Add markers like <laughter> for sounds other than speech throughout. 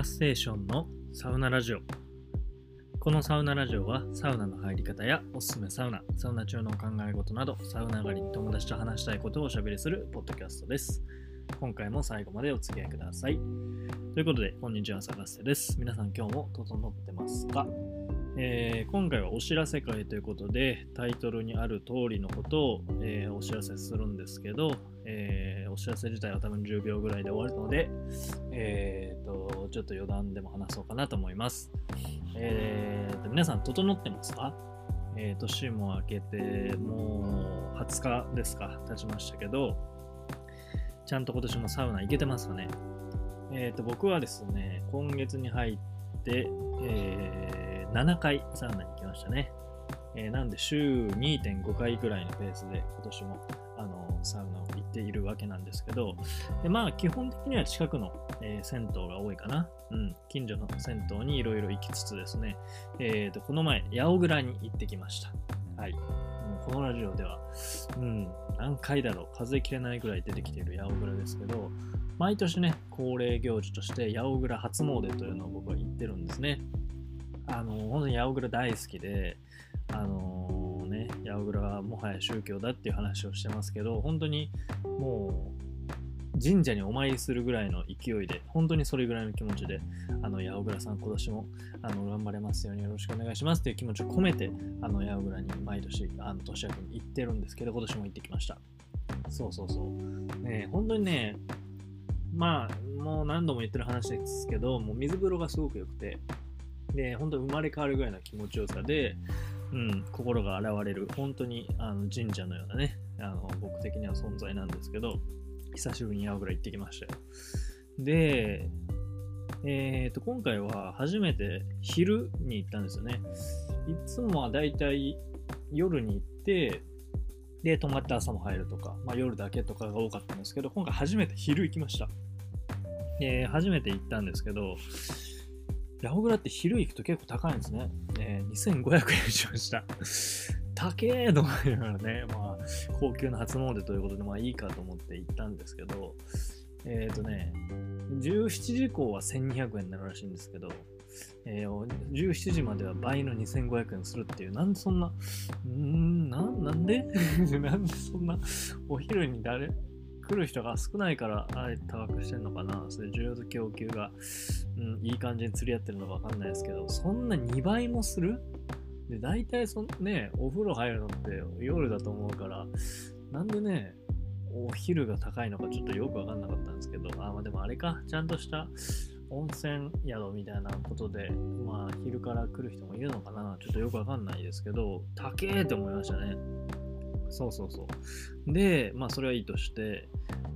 ラステーションのサウナラジオ。このサウナラジオはサウナの入り方やおすすめサウナサウナ中の考え事などサウナ上がりに友達と話したいことをおしゃべりするポッドキャストです。今回も最後までお付き合いください。ということでこんにちはサガステです。皆さん今日も整ってますか？えー今回はお知らせ会ということでタイトルにある通りのことを、えーお知らせするんですけど、えーお知らせ自体は多分10秒ぐらいで終わるので、えーとちょっと余談でも話そうかなと思います。えーと皆さん整ってますか、えー年も明けてもう20日ですか経ちましたけどちゃんと今年もサウナ行けてますかね？えーと僕はですね今月に入って、えー7回サウナに行きましたね。えーなんで週2.5回ぐらいのペースで今年もあのサウナを行っているわけなんですけど、でまあ基本的には近くの、えー銭湯が多いかな。うん、近所の銭湯にいろいろ行きつつですね、えーと、この前、八百倉に行ってきました。はい。もうこのラジオでは、うん、何回だろう、数えきれないぐらい出てきている八百倉ですけど、毎年ね、恒例行事として八百倉初詣というのを僕は行ってるんですね。あの、本当に八百倉大好きで、あのね、八百倉はもはや宗教だっていう話をしてますけど、本当にもう神社にお参りするぐらいの勢いで、本当にそれぐらいの気持ちで、あの八百倉さん、今年もあの頑張れますようによろしくお願いしますっていう気持ちを込めて、あの八百倉に毎年、あの年明けに行ってるんですけど、今年も行ってきました。そうそうそう。ね、本当にね、まあ、もう何度も言ってる話ですけど、もう水風呂がすごく良くて、で、本当に生まれ変わるぐらいの気持ちよさで、うん、心が現れる、本当にあの神社のようなね、あの僕的には存在なんですけど、久しぶりに八百倉行ってきましたよ。で、えー、と今回は初めて昼に行ったんですよね。いつもはだいたい夜に行って、で、泊まって朝も入るとか、まあ、夜だけとかが多かったんですけど、今回初めて昼行きました。えー初めて行ったんですけど、八百倉って昼行くと結構高いんですね。えー2500円しました。高えと思いながらね、まあ、高級な初詣ということで、まあいいかと思って行ったんですけど、えっ、とね、17時以降は1200円になるらしいんですけど、えー17時までは倍の2500円するっていう、なんでそんな、うーんななんで？<laughs> なんでそんな、お昼に誰、来る人が少ないから、あえて高くしてんのかな。それ需要と供給が、うん、いい感じに釣り合ってるのかわかんないですけど、そんな2倍もする？で、大体そんね、お風呂入るのって夜だと思うから、なんでね、お昼が高いのかちょっとよくわかんなかったんですけど、あ、まあでもあれか、ちゃんとした温泉宿みたいなことで、まあ昼から来る人もいるのかな、ちょっとよくわかんないですけど、高えって思いましたね。そうそうそう。で、まあそれはいいとして、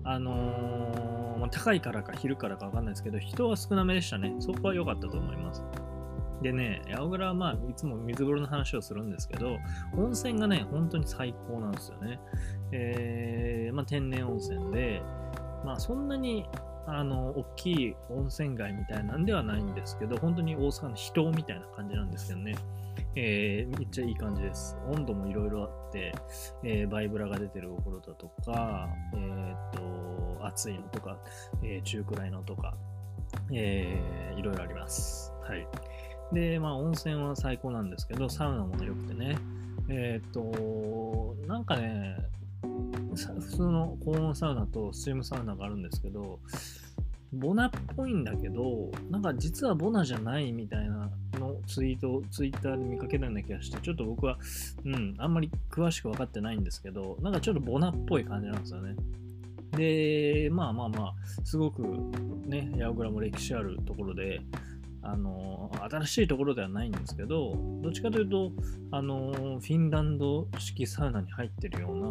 あのーまあ、高いからか昼からかわかんないですけど、人は少なめでしたね。そこは良かったと思います。でね、八百倉はまあいつも水風呂の話をするんですけど、温泉がね、本当に最高なんですよね。えーまあ、天然温泉で、まあそんなにあの大きい温泉街みたいなんではないんですけど、本当に大阪の秘湯みたいな感じなんですけどね。えーめっちゃいい感じです。温度もいろいろあって、えーバイブラが出てるお風呂だとか、えーと、暑いのとか、えー中くらいのとか、えーいろいろあります。はい。で、まあ温泉は最高なんですけど、サウナも良くてね、えーっと、なんかね、普通の高温サウナとスチームサウナがあるんですけど、ボナっぽいんだけど、なんか実はボナじゃないみたいなツイート、ツイッターで見かけたような気がして、ちょっと僕は、うん、あんまり詳しく分かってないんですけど、なんかちょっとボナっぽい感じなんですよね。で、まあまあまあ、すごくね、ヤオグラも歴史あるところで、あの新しいところではないんですけど、どっちかというと、あのフィンランド式サウナに入ってるような、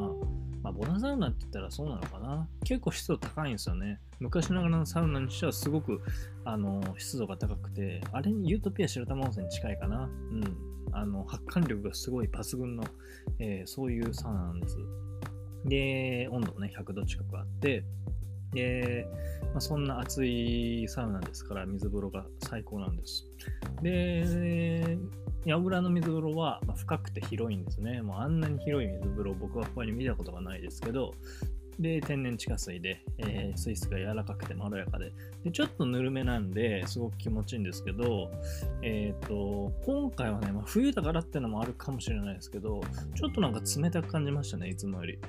まあ、ボナサウナって言ったらそうなのかな。結構湿度高いんですよね。昔ながらのサウナにしてはすごく、あの湿度が高くて、あれにユートピア白玉温泉に近いかな。うん。あの、発汗力がすごい抜群の、えーそういうサウナなんです。で、温度もね、100度近くあって、で、まあ、そんな暑いサウナですから、水風呂が最高なんです。で、八百倉の水風呂は深くて広いんですね。もうあんなに広い水風呂、僕は他に見たことがないですけど、で、天然地下水で、えー、水質が柔らかくてまろやかでで、ちょっとぬるめなんですごく気持ちいいんですけど、えっ、ー、と、今回はね、まあ、冬だからってのもあるかもしれないですけど、ちょっとなんか冷たく感じましたね、いつもより。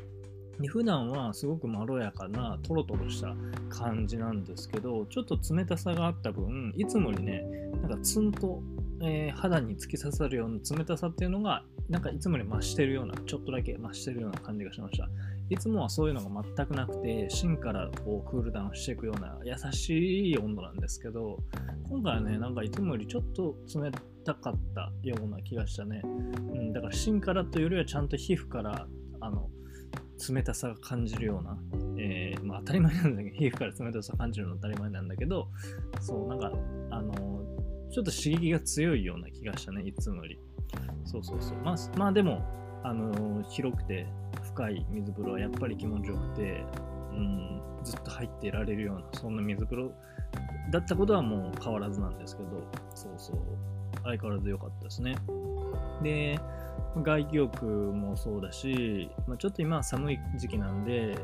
普段はすごくまろやかなトロトロした感じなんですけどちょっと冷たさがあった分いつもよりねなんかツンと、えー、肌に突き刺さるような冷たさっていうのがなんかいつもより増してるようなちょっとだけ増してるような感じがしました。いつもはそういうのが全くなくて芯からこうクールダウンしていくような優しい温度なんですけど今回はねなんかいつもよりちょっと冷たかったような気がしたね、うん、だから芯からというよりはちゃんと皮膚からあの冷たさが感じるような、えー、まあ、当たり前なんだけど、<laughs> 皮膚から冷たさを感じるのは当たり前なんだけど、そう、なんか、あのちょっと刺激が強いような気がしたね、いつもより。そうそうそう。まあ、まあ、でも、あの広くて深い水風呂はやっぱり気持ちよくて、うん、ずっと入っていられるような、そんな水風呂だったことはもう変わらずなんですけど、そうそう、相変わらず良かったですね。で、外気浴もそうだし、まあ、ちょっと今は寒い時期なんで、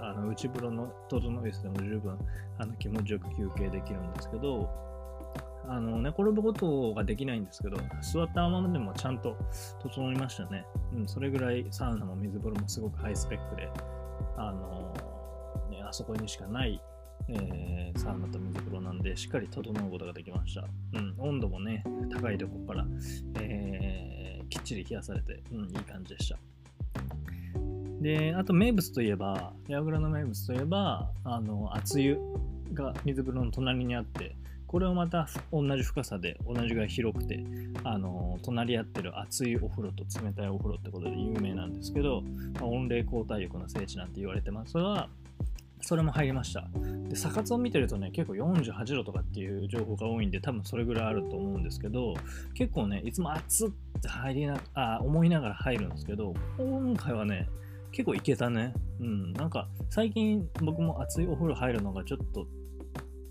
あの内風呂の整い室でも十分あの気持ちよく休憩できるんですけど、あの寝転ぶことができないんですけど、座ったままでもちゃんと整いましたね。うん、それぐらいサウナも水風呂もすごくハイスペックで、あのね、あそこにしかない、えー、サウナと水風呂なんで、しっかり整うことができました。うん、温度もね、高いとこから、えーきっちり冷やされて、うん、いい感じでした。で、あと名物といえば、ヤグラの名物といえば、あの、熱湯が水風呂の隣にあって、これをまた同じ深さで同じぐらい広くて、あの隣り合ってる熱いお風呂と冷たいお風呂ってことで有名なんですけど、まあ、温冷交代浴の聖地なんて言われてますが、それも入りました。で、サ活を見てるとね、結構48度とかっていう情報が多いんで、多分それぐらいあると思うんですけど、結構ね、いつも熱って入りな、あ、思いながら入るんですけど、今回はね、結構いけたね。うん。なんか、最近僕も熱いお風呂入るのがちょっと、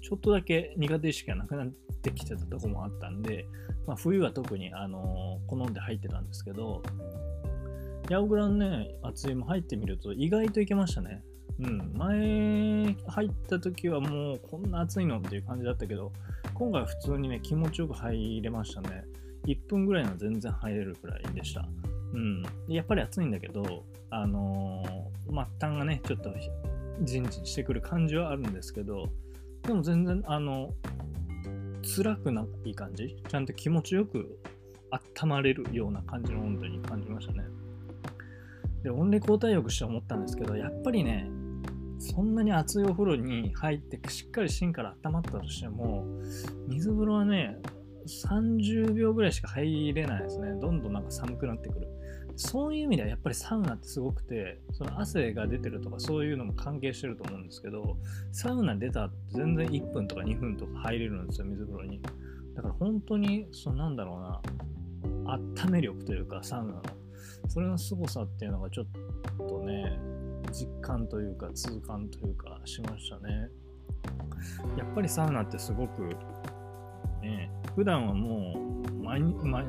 ちょっとだけ苦手意識がなくなってきてたとこもあったんで、まあ、冬は特に、あのー、好んで入ってたんですけど、ヤオグランね、熱いも入ってみると意外といけましたね。うん、前入った時はもうこんな暑いのっていう感じだったけど、今回は普通にね、気持ちよく入れましたね。1分ぐらいの全然入れるくらいでした。うん。やっぱり暑いんだけど、あのー、末端がね、ちょっとじんじんしてくる感じはあるんですけど、でも全然、あの、辛くない感じ？ちゃんと気持ちよく温まれるような感じの温度に感じましたね。で、温冷交代浴して思ったんですけど、やっぱりね、そんなに熱いお風呂に入ってしっかり芯から温まったとしても水風呂はね30秒ぐらいしか入れないですね。どんどんなんか寒くなってくる。そういう意味ではやっぱりサウナってすごくてその汗が出てるとかそういうのも関係してると思うんですけどサウナ出たって全然1分とか2分とか入れるんですよ水風呂に。だから本当にそのなんだろうな温め力というかサウナの。それの凄さっていうのがちょっとね実感というか痛感というかしましたね。やっぱりサウナってすごくね普段はもう毎日毎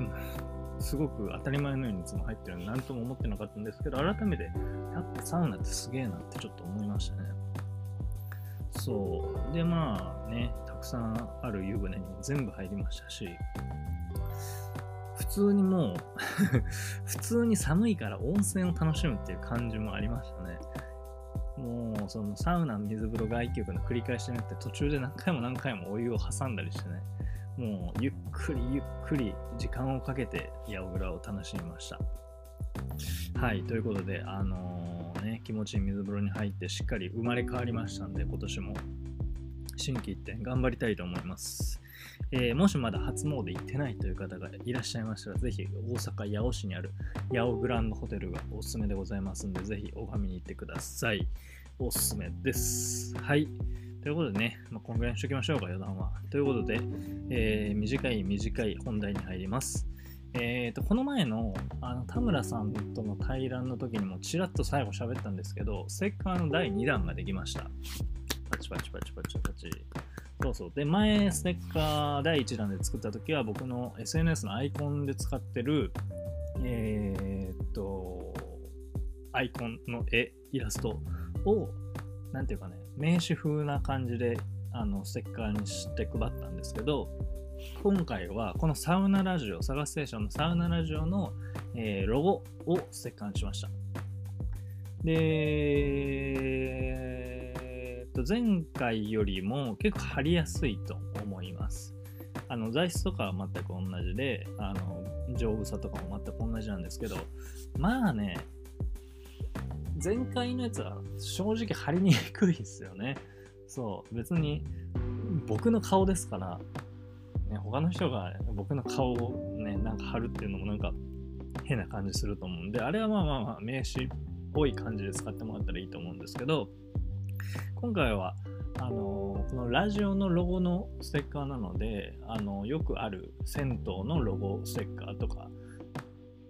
すごく当たり前のようにいつも入ってるのなんとも思ってなかったんですけど改めてやっぱサウナってすげえなってちょっと思いましたね。そう。でまあねたくさんある湯船に全部入りましたし普通にもう <laughs> 普通に寒いから温泉を楽しむっていう感じもありましたね。もうそのサウナ、水風呂、外気浴の繰り返しじゃなくて途中で何回も何回もお湯を挟んだりしてね、もうゆっくりゆっくり時間をかけて八百倉を楽しみました。はい、ということで、あのー、ね、気持ちいい水風呂に入ってしっかり生まれ変わりましたんで、今年も心機一転頑張りたいと思います。えー、もしまだ初詣行ってないという方がいらっしゃいましたら、ぜひ大阪八尾市にある八尾グランドホテルがおすすめでございますんで、ぜひ拝みに行ってください。おすすめです。はい。ということでね、まあ、このぐらいにしときましょうか、余談は。ということで、えー、短い短い本題に入ります。えーと、この前のあの田村さんとの対談の時にもちらっと最後喋ったんですけど、ステッカーの第2弾ができました。パチパチパチパチパチ。そうそう。で、前、ステッカー第1弾で作った時は、僕の SNS のアイコンで使ってる、えー、っと、アイコンの絵、イラストを、なんていうかね、名刺風な感じであのステッカーにして配ったんですけど、今回はこのサウナラジオ、サガステーションのサウナラジオの、えー、ロゴをステッカーにしました。で、と前回よりも結構貼りやすいと思います。あの材質とかは全く同じで、あの丈夫さとかも全く同じなんですけど、まあね、前回のやつは正直貼りにくいですよね。そう、別に僕の顔ですから、ね、他の人が僕の顔をね、なんか貼るっていうのもなんか変な感じすると思うんで、あれはまあまあまあ名刺っぽい感じで使ってもらったらいいと思うんですけど、今回は、あのこのラジオのロゴのステッカーなので、あのよくある銭湯のロゴステッカーとか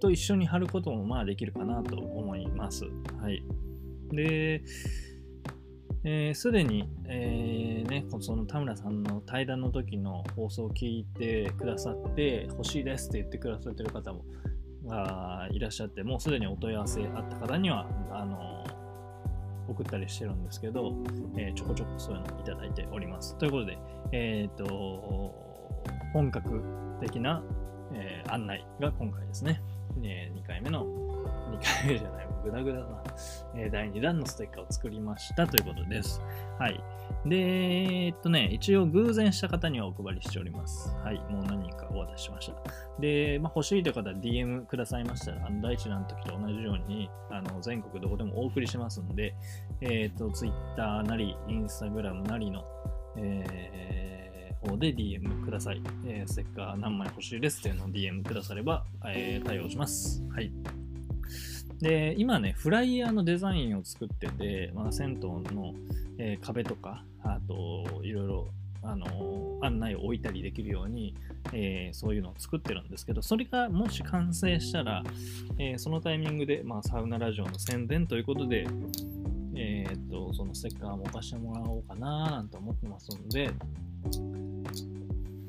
と一緒に貼ることもまあできるかなと思います。はい。で、えー、でに、えー、ね、その田村さんの対談の時の放送を聞いてくださって、欲しいですって言ってくださってる方もがいらっしゃって、もうすでにお問い合わせあった方には、あの送ったりしてるんですけど、えー、ちょこちょこそういうのいただいております。ということで、えっ、ー、と、本格的な、えー、案内が今回ですね、え2回目の、2回目じゃない、グダグダな、え第2弾のステッカーを作りましたということです。はい。で、えっとね、一応偶然した方にはお配りしております。はい。もう何人かお渡ししました。で、まあ、欲しいという方は DM くださいましたら、あの第一弾の時と同じように、あの全国どこでもお送りしますんで、えっ、と、Twitter なり、Instagram なりの、えー、方で DM ください。えー、ステッカー何枚欲しいですっていうのを DM くだされば、えー、対応します。はい。で、今ね、フライヤーのデザインを作ってて、まあ、銭湯の、えー、壁とか、あと、いろいろ、あの案内を置いたりできるように、えー、そういうのを作ってるんですけど、それがもし完成したら、えー、そのタイミングで、まあ、サウナラジオの宣伝ということで、えっと、そのステッカーも置かしてもらおうかななんて思ってますので、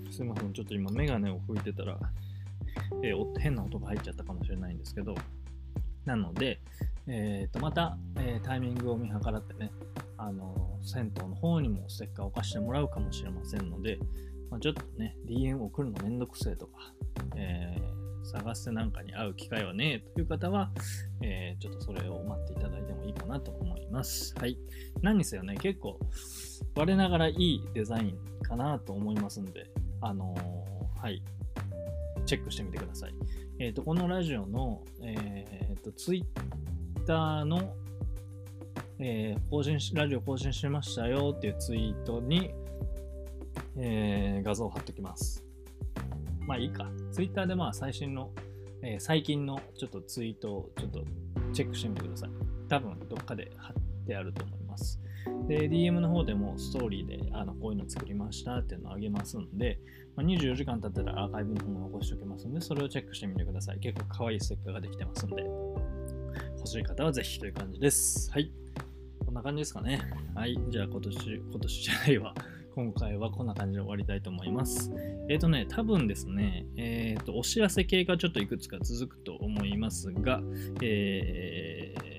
すいません、ちょっと今メガネを拭いてたら、え変な音が入っちゃったかもしれないんですけど、なので、えー、とまた、えー、タイミングを見計らってね、あの銭湯の方にもステッカーを貸してもらうかもしれませんので、まあ、ちょっとね、DM 送るのめんどくせえとか、えー、探してなんかに会う機会はねえという方は、えー、ちょっとそれを待っていただいてもいいかなと思います。はい。何にせよね、結構、我ながらいいデザインかなと思いますんで、あのー、はい。チェックしてみてください。えっ、ー、と、このラジオの、えっ、ー、と、ツイッターの、えー、更新し、ラジオ更新しましたよっていうツイートに、えー、画像を貼っておきます。まあいいか。ツイッターでまあ最新の、えー、最近のちょっとツイートをちょっとチェックしてみてください。多分どっかで貼ってあると思います。で、DM の方でもストーリーであのこういうの作りましたっていうのをあげますんで、まあ、24時間経ったらアーカイブの方も残しておきますんで、それをチェックしてみてください。結構可愛いステッカーができてますんで、欲しい方はぜひという感じです。はい。こんな感じですかね。はい。じゃあ今年、今年じゃないわ。<laughs> 今回はこんな感じで終わりたいと思います。えっ、ー、とね、多分ですね、えっ、ー、と、お知らせ系がちょっといくつか続くと思いますが、えー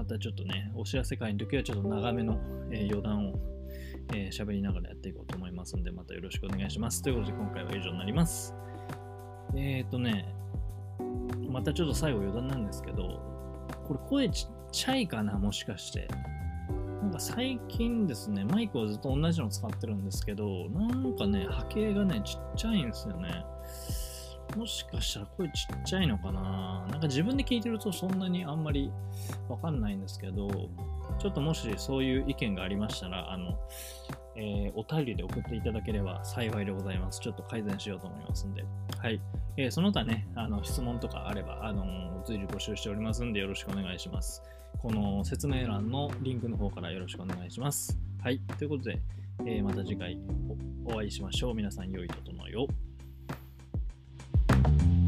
またちょっとね、お知らせ会の時はちょっと長めの、えー、余談をえー、喋りながらやっていこうと思いますので、またよろしくお願いします。ということで、今回は以上になります。えっ、ー、とね、またちょっと最後余談なんですけど、これ声ちっちゃいかな、もしかして。なんか最近ですね、マイクはずっと同じの使ってるんですけど、なんかね、波形がね、ちっちゃいんですよね。もしかしたら声ちっちゃいのかななんか自分で聞いてるとそんなにあんまりわかんないんですけど、ちょっともしそういう意見がありましたら、あの、えー、お便りで送っていただければ幸いでございます。ちょっと改善しようと思いますんで。はい。えー、その他ね、あの質問とかあれば、あの随時募集しておりますんでよろしくお願いします。この説明欄のリンクの方からよろしくお願いします。はい。ということで、えー、また次回お会いしましょう。皆さん良い整いを。you